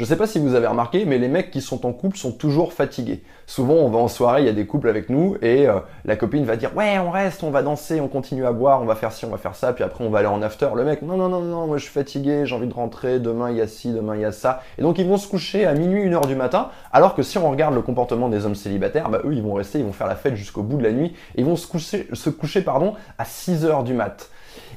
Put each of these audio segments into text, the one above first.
Je sais pas si vous avez remarqué, mais les mecs qui sont en couple sont toujours fatigués. Souvent, on va en soirée, il y a des couples avec nous, et euh, la copine va dire ouais, on reste, on va danser, on continue à boire, on va faire ci, on va faire ça, puis après on va aller en after. Le mec non non non non, moi je suis fatigué, j'ai envie de rentrer, demain il y a ci, demain il y a ça, et donc ils vont se coucher à minuit, une heure du matin, alors que si on regarde le comportement des hommes célibataires, bah eux ils vont rester, ils vont faire la fête jusqu'au bout de la nuit, et ils vont se coucher, pardon à 6 heures du mat.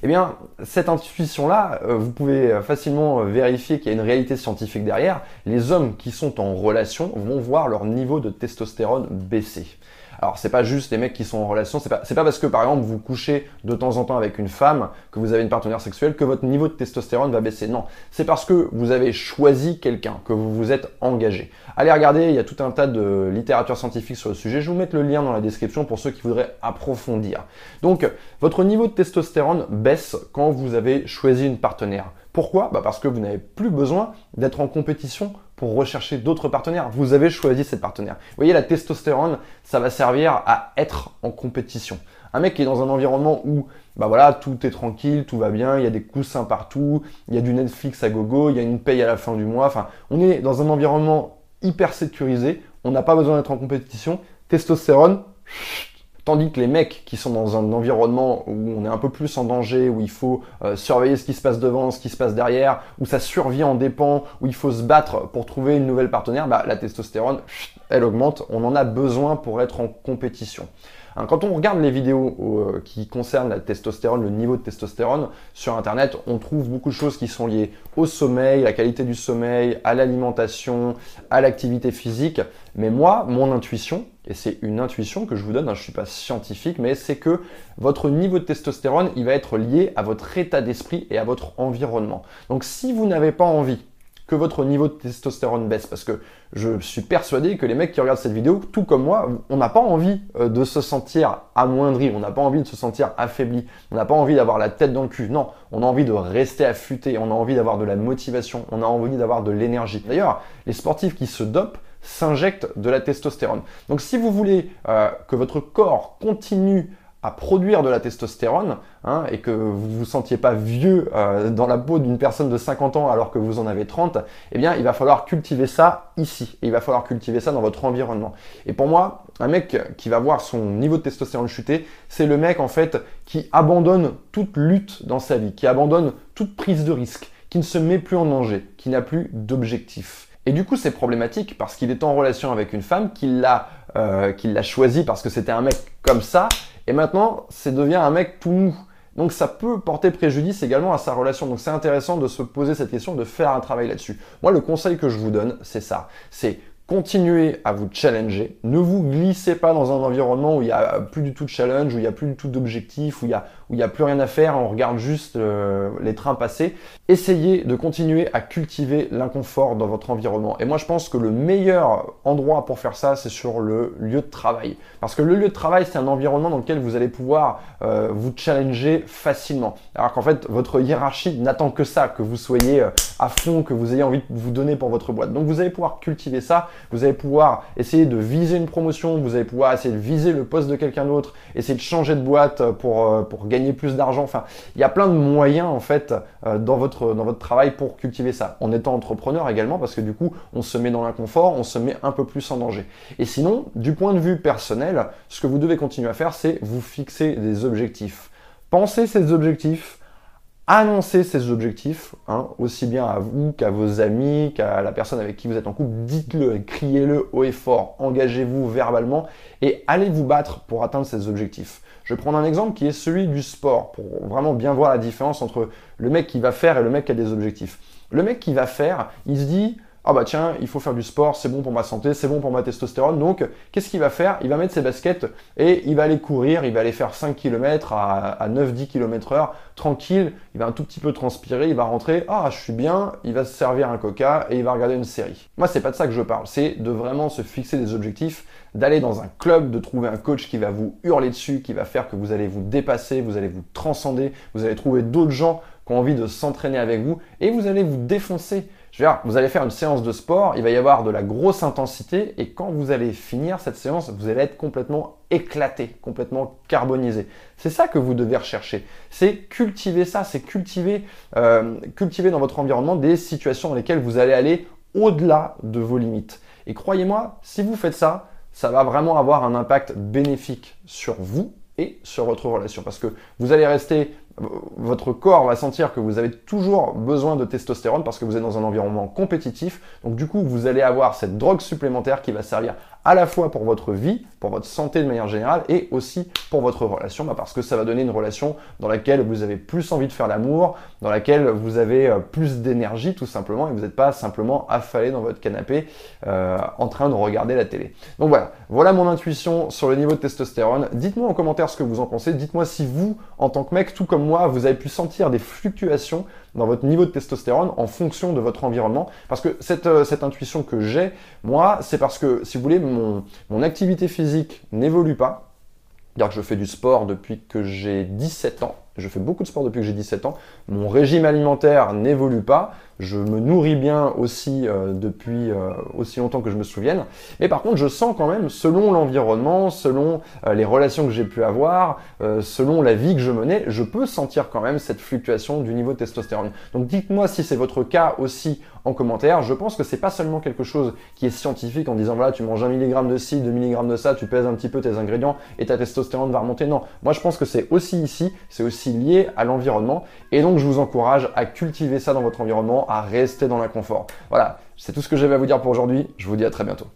Eh bien, cette intuition-là, euh, vous pouvez euh, facilement euh, vérifier qu'il y a une réalité scientifique derrière. Les hommes qui sont en relation vont voir leur niveau de testostérone baisser. Alors c'est pas juste les mecs qui sont en relation, c'est pas, parce que par exemple vous couchez de temps en temps avec une femme, que vous avez une partenaire sexuelle, que votre niveau de testostérone va baisser. Non, c'est parce que vous avez choisi quelqu'un, que vous vous êtes engagé. Allez regarder, il y a tout un tas de littérature scientifique sur le sujet, je vous mettre le lien dans la description pour ceux qui voudraient approfondir. Donc votre niveau de testostérone baisse quand vous avez choisi une partenaire. Pourquoi? Bah Parce que vous n'avez plus besoin d'être en compétition pour rechercher d'autres partenaires. Vous avez choisi cette partenaire. Vous voyez, la testostérone, ça va servir à être en compétition. Un mec qui est dans un environnement où bah voilà, tout est tranquille, tout va bien, il y a des coussins partout, il y a du Netflix à gogo, il y a une paye à la fin du mois. Enfin, on est dans un environnement hyper sécurisé, on n'a pas besoin d'être en compétition. Testostérone, Tandis que les mecs qui sont dans un environnement où on est un peu plus en danger, où il faut euh, surveiller ce qui se passe devant, ce qui se passe derrière, où sa survie en dépend, où il faut se battre pour trouver une nouvelle partenaire, bah, la testostérone, elle augmente. On en a besoin pour être en compétition. Hein, quand on regarde les vidéos euh, qui concernent la testostérone, le niveau de testostérone sur Internet, on trouve beaucoup de choses qui sont liées au sommeil, la qualité du sommeil, à l'alimentation, à l'activité physique. Mais moi, mon intuition, et c'est une intuition que je vous donne, hein, je ne suis pas scientifique, mais c'est que votre niveau de testostérone, il va être lié à votre état d'esprit et à votre environnement. Donc si vous n'avez pas envie que votre niveau de testostérone baisse. Parce que je suis persuadé que les mecs qui regardent cette vidéo, tout comme moi, on n'a pas envie euh, de se sentir amoindri, on n'a pas envie de se sentir affaibli, on n'a pas envie d'avoir la tête dans le cul. Non, on a envie de rester affûté, on a envie d'avoir de la motivation, on a envie d'avoir de l'énergie. D'ailleurs, les sportifs qui se dopent s'injectent de la testostérone. Donc si vous voulez euh, que votre corps continue à produire de la testostérone hein, et que vous vous sentiez pas vieux euh, dans la peau d'une personne de 50 ans alors que vous en avez 30, eh bien il va falloir cultiver ça ici il va falloir cultiver ça dans votre environnement. Et pour moi, un mec qui va voir son niveau de testostérone chuter, c'est le mec en fait qui abandonne toute lutte dans sa vie, qui abandonne toute prise de risque, qui ne se met plus en danger, qui n'a plus d'objectif. Et du coup, c'est problématique parce qu'il est en relation avec une femme qui l'a euh, l'a choisi parce que c'était un mec comme ça et maintenant, c'est devient un mec tout mou. Donc ça peut porter préjudice également à sa relation. Donc c'est intéressant de se poser cette question, de faire un travail là-dessus. Moi, le conseil que je vous donne, c'est ça. C'est continuez à vous challenger. Ne vous glissez pas dans un environnement où il n'y a plus du tout de challenge, où il n'y a plus du tout d'objectif, où il n'y a, où a plus rien à faire, on regarde juste euh, les trains passer. Essayez de continuer à cultiver l'inconfort dans votre environnement. Et moi, je pense que le meilleur endroit pour faire ça, c'est sur le lieu de travail. Parce que le lieu de travail, c'est un environnement dans lequel vous allez pouvoir euh, vous challenger facilement. Alors qu'en fait, votre hiérarchie n'attend que ça, que vous soyez euh, à fond, que vous ayez envie de vous donner pour votre boîte. Donc vous allez pouvoir cultiver ça vous allez pouvoir essayer de viser une promotion, vous allez pouvoir essayer de viser le poste de quelqu'un d'autre, essayer de changer de boîte pour, pour gagner plus d'argent. Enfin, il y a plein de moyens en fait euh, dans votre, travail pour cultiver ça. En étant entrepreneur également, parce que du coup, on se met dans l'inconfort, on se met un peu plus en danger. Et sinon, du point de vue personnel, ce que vous devez continuer à faire, c'est vous fixer des objectifs. Pensez ces objectifs, Annoncez ces objectifs, hein, aussi bien à vous qu'à vos amis, qu'à la personne avec qui vous êtes en couple. Dites-le, criez-le haut et fort, engagez-vous verbalement et allez vous battre pour atteindre ces objectifs. Je vais prendre un exemple qui est celui du sport, pour vraiment bien voir la différence entre le mec qui va faire et le mec qui a des objectifs. Le mec qui va faire, il se dit, ah bah tiens, il faut faire du sport, c'est bon pour ma santé, c'est bon pour ma testostérone. Donc, qu'est-ce qu'il va faire? Il va mettre ses baskets et il va aller courir, il va aller faire 5 km à, 9-10 km heure, tranquille, il va un tout petit peu transpirer, il va rentrer, ah je suis bien, il va se servir un coca et il va regarder une série. Moi, c'est pas de ça que je parle, c'est de vraiment se fixer des objectifs, d'aller dans un club, de trouver un coach qui va vous hurler dessus, qui va faire que vous allez vous dépasser, vous allez vous transcender, vous allez trouver d'autres gens qui ont envie de s'entraîner avec vous et vous allez vous défoncer. Je veux dire, vous allez faire une séance de sport, il va y avoir de la grosse intensité et quand vous allez finir cette séance, vous allez être complètement éclaté, complètement carbonisé. C'est ça que vous devez rechercher. C'est cultiver ça, c'est cultiver, euh, cultiver dans votre environnement des situations dans lesquelles vous allez aller au-delà de vos limites. Et croyez-moi, si vous faites ça, ça va vraiment avoir un impact bénéfique sur vous et sur votre relation. Parce que vous allez rester, votre corps va sentir que vous avez toujours besoin de testostérone parce que vous êtes dans un environnement compétitif. Donc du coup, vous allez avoir cette drogue supplémentaire qui va servir à la fois pour votre vie, pour votre santé de manière générale et aussi pour votre relation, bah, parce que ça va donner une relation dans laquelle vous avez plus envie de faire l'amour, dans laquelle vous avez euh, plus d'énergie tout simplement et vous n'êtes pas simplement affalé dans votre canapé euh, en train de regarder la télé. Donc voilà, voilà mon intuition sur le niveau de testostérone. Dites-moi en commentaire ce que vous en pensez. Dites-moi si vous, en tant que mec, tout comme moi, vous avez pu sentir des fluctuations dans votre niveau de testostérone en fonction de votre environnement. Parce que cette, euh, cette intuition que j'ai, moi, c'est parce que, si vous voulez, mon, mon activité physique n'évolue pas. C'est-à-dire que je fais du sport depuis que j'ai 17 ans. Je fais beaucoup de sport depuis que j'ai 17 ans. Mon régime alimentaire n'évolue pas. Je me nourris bien aussi euh, depuis euh, aussi longtemps que je me souvienne. Mais par contre, je sens quand même, selon l'environnement, selon euh, les relations que j'ai pu avoir, selon la vie que je menais, je peux sentir quand même cette fluctuation du niveau de testostérone. Donc dites-moi si c'est votre cas aussi en commentaire. Je pense que c'est pas seulement quelque chose qui est scientifique en disant voilà, tu manges un milligramme de ci, deux milligrammes de ça, tu pèses un petit peu tes ingrédients et ta testostérone va remonter. Non, moi je pense que c'est aussi ici, c'est aussi lié à l'environnement. Et donc je vous encourage à cultiver ça dans votre environnement, à rester dans l'inconfort. Voilà, c'est tout ce que j'avais à vous dire pour aujourd'hui. Je vous dis à très bientôt.